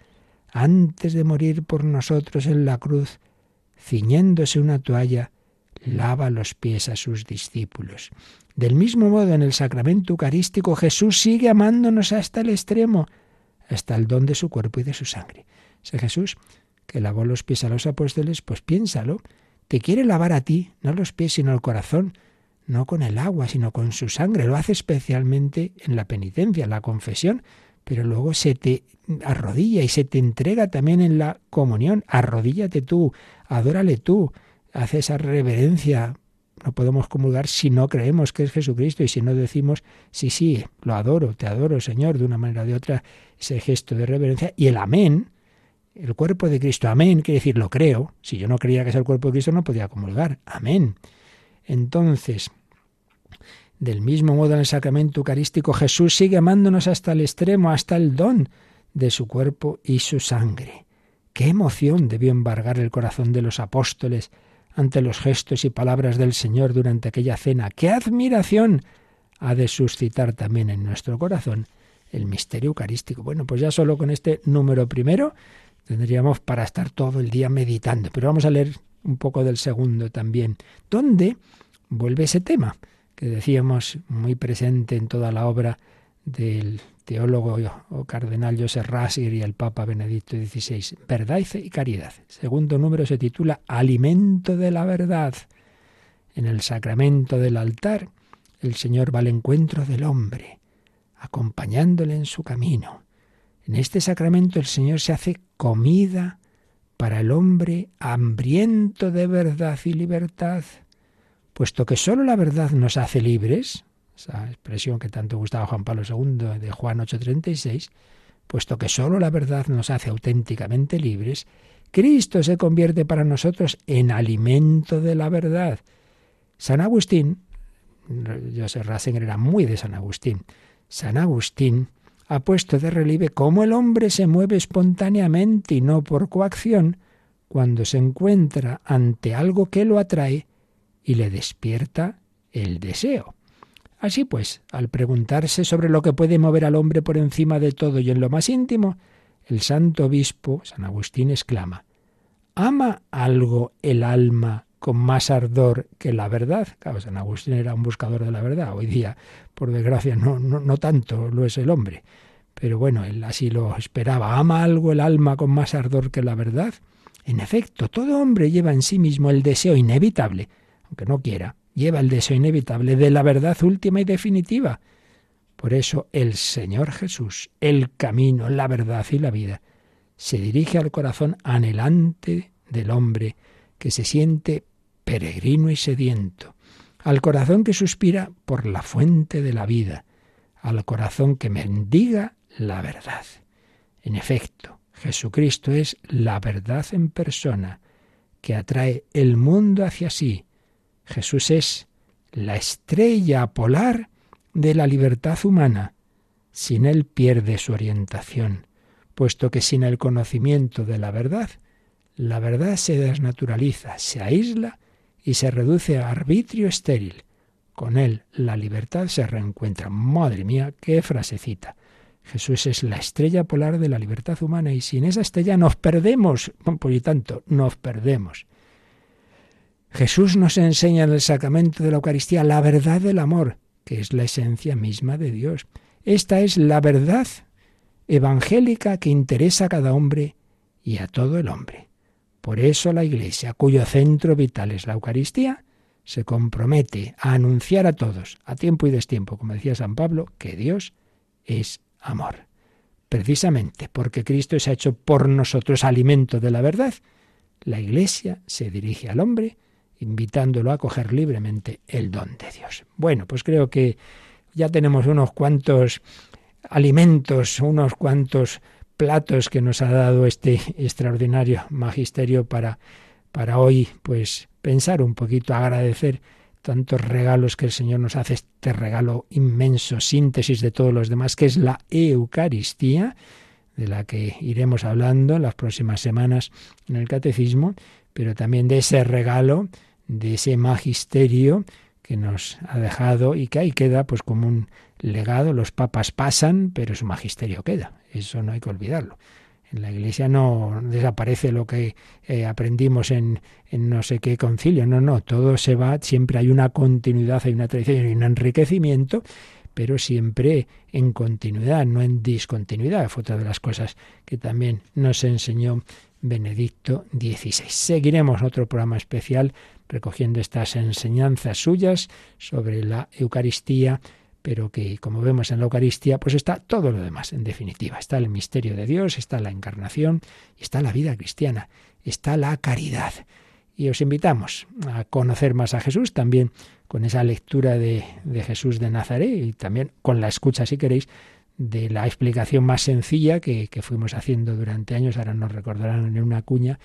antes de morir por nosotros en la cruz, ciñéndose una toalla, lava los pies a sus discípulos. Del mismo modo, en el sacramento eucarístico, Jesús sigue amándonos hasta el extremo, hasta el don de su cuerpo y de su sangre. Ese Jesús que lavó los pies a los apóstoles, pues piénsalo, te quiere lavar a ti, no los pies, sino el corazón, no con el agua, sino con su sangre. Lo hace especialmente en la penitencia, en la confesión, pero luego se te arrodilla y se te entrega también en la comunión. Arrodíllate tú, adórale tú, haz esa reverencia no podemos comulgar si no creemos que es Jesucristo y si no decimos, sí, sí, lo adoro, te adoro, Señor, de una manera o de otra, ese gesto de reverencia. Y el amén, el cuerpo de Cristo, amén, quiere decir, lo creo. Si yo no creía que es el cuerpo de Cristo, no podía comulgar. Amén. Entonces, del mismo modo en el sacramento eucarístico, Jesús sigue amándonos hasta el extremo, hasta el don de su cuerpo y su sangre. Qué emoción debió embargar el corazón de los apóstoles ante los gestos y palabras del Señor durante aquella cena. ¡Qué admiración! ha de suscitar también en nuestro corazón el misterio eucarístico. Bueno, pues ya solo con este número primero tendríamos para estar todo el día meditando. Pero vamos a leer un poco del segundo también, ¿Dónde vuelve ese tema que decíamos muy presente en toda la obra del teólogo o cardenal Joseph Ratzinger y el Papa Benedicto XVI. Verdad y caridad. Segundo número se titula Alimento de la verdad. En el sacramento del altar, el Señor va al encuentro del hombre, acompañándole en su camino. En este sacramento el Señor se hace comida para el hombre hambriento de verdad y libertad, puesto que sólo la verdad nos hace libres, esa expresión que tanto gustaba Juan Pablo II de Juan 8:36, puesto que sólo la verdad nos hace auténticamente libres, Cristo se convierte para nosotros en alimento de la verdad. San Agustín, José Ratzinger era muy de San Agustín, San Agustín ha puesto de relieve cómo el hombre se mueve espontáneamente y no por coacción cuando se encuentra ante algo que lo atrae y le despierta el deseo. Así pues, al preguntarse sobre lo que puede mover al hombre por encima de todo y en lo más íntimo, el santo obispo, San Agustín, exclama, ¿ama algo el alma con más ardor que la verdad? Claro, San Agustín era un buscador de la verdad. Hoy día, por desgracia, no, no, tanto lo es el hombre. Pero bueno, él así lo esperaba. ¿Ama algo el alma con más ardor que la verdad? En efecto, todo hombre lleva en sí mismo el deseo inevitable, aunque no quiera, lleva el deseo inevitable de la verdad última y definitiva. Por eso el Señor Jesús, el camino, la verdad y la vida, se dirige al corazón anhelante del hombre que se siente peregrino y sediento, al corazón que suspira por la fuente de la vida, al corazón que mendiga la verdad. En efecto, Jesucristo es la verdad en persona, que atrae el mundo hacia sí, Jesús es la estrella polar de la libertad humana. Sin él pierde su orientación, puesto que sin el conocimiento de la verdad, la verdad se desnaturaliza, se aísla y se reduce a arbitrio estéril. Con él la libertad se reencuentra. Madre mía, qué frasecita. Jesús es la estrella polar de la libertad humana y sin esa estrella nos perdemos, por y tanto, nos perdemos. Jesús nos enseña en el sacramento de la Eucaristía la verdad del amor, que es la esencia misma de Dios. Esta es la verdad evangélica que interesa a cada hombre y a todo el hombre. Por eso la Iglesia, cuyo centro vital es la Eucaristía, se compromete a anunciar a todos, a tiempo y destiempo, como decía San Pablo, que Dios es amor. Precisamente porque Cristo se ha hecho por nosotros alimento de la verdad, la Iglesia se dirige al hombre invitándolo a coger libremente el don de Dios. Bueno, pues creo que ya tenemos unos cuantos alimentos, unos cuantos platos que nos ha dado este extraordinario magisterio para, para hoy, pues pensar un poquito, agradecer tantos regalos que el Señor nos hace, este regalo inmenso, síntesis de todos los demás, que es la Eucaristía, de la que iremos hablando en las próximas semanas en el Catecismo, pero también de ese regalo de ese magisterio que nos ha dejado y que ahí queda pues como un legado. Los papas pasan, pero su magisterio queda. Eso no hay que olvidarlo. En la Iglesia no desaparece lo que eh, aprendimos en, en, no sé qué concilio. No, no, todo se va, siempre hay una continuidad, hay una tradición y un enriquecimiento, pero siempre en continuidad, no en discontinuidad. Fue otra de las cosas que también nos enseñó Benedicto XVI. Seguiremos otro programa especial recogiendo estas enseñanzas suyas sobre la Eucaristía, pero que como vemos en la Eucaristía, pues está todo lo demás, en definitiva. Está el misterio de Dios, está la encarnación, está la vida cristiana, está la caridad. Y os invitamos a conocer más a Jesús también con esa lectura de, de Jesús de Nazaret y también con la escucha, si queréis, de la explicación más sencilla que, que, fuimos haciendo durante años, ahora nos recordarán en una cuña,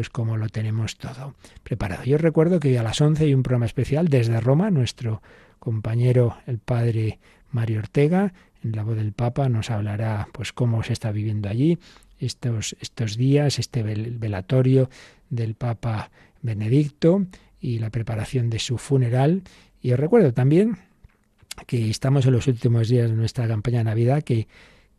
pues como lo tenemos todo preparado. Yo recuerdo que hoy a las 11 hay un programa especial desde Roma, nuestro compañero el padre Mario Ortega, en la voz del Papa, nos hablará pues cómo se está viviendo allí estos, estos días, este velatorio del Papa Benedicto y la preparación de su funeral. Y os recuerdo también que estamos en los últimos días de nuestra campaña de Navidad, que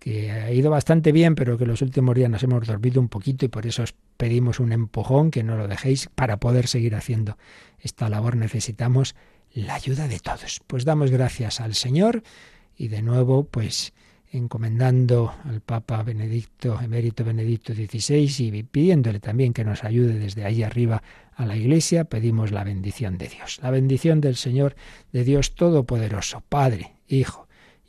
que ha ido bastante bien, pero que los últimos días nos hemos dormido un poquito y por eso os pedimos un empujón, que no lo dejéis para poder seguir haciendo esta labor. Necesitamos la ayuda de todos. Pues damos gracias al Señor y de nuevo, pues encomendando al Papa Benedicto, emérito Benedicto XVI y pidiéndole también que nos ayude desde ahí arriba a la Iglesia, pedimos la bendición de Dios. La bendición del Señor, de Dios Todopoderoso, Padre, Hijo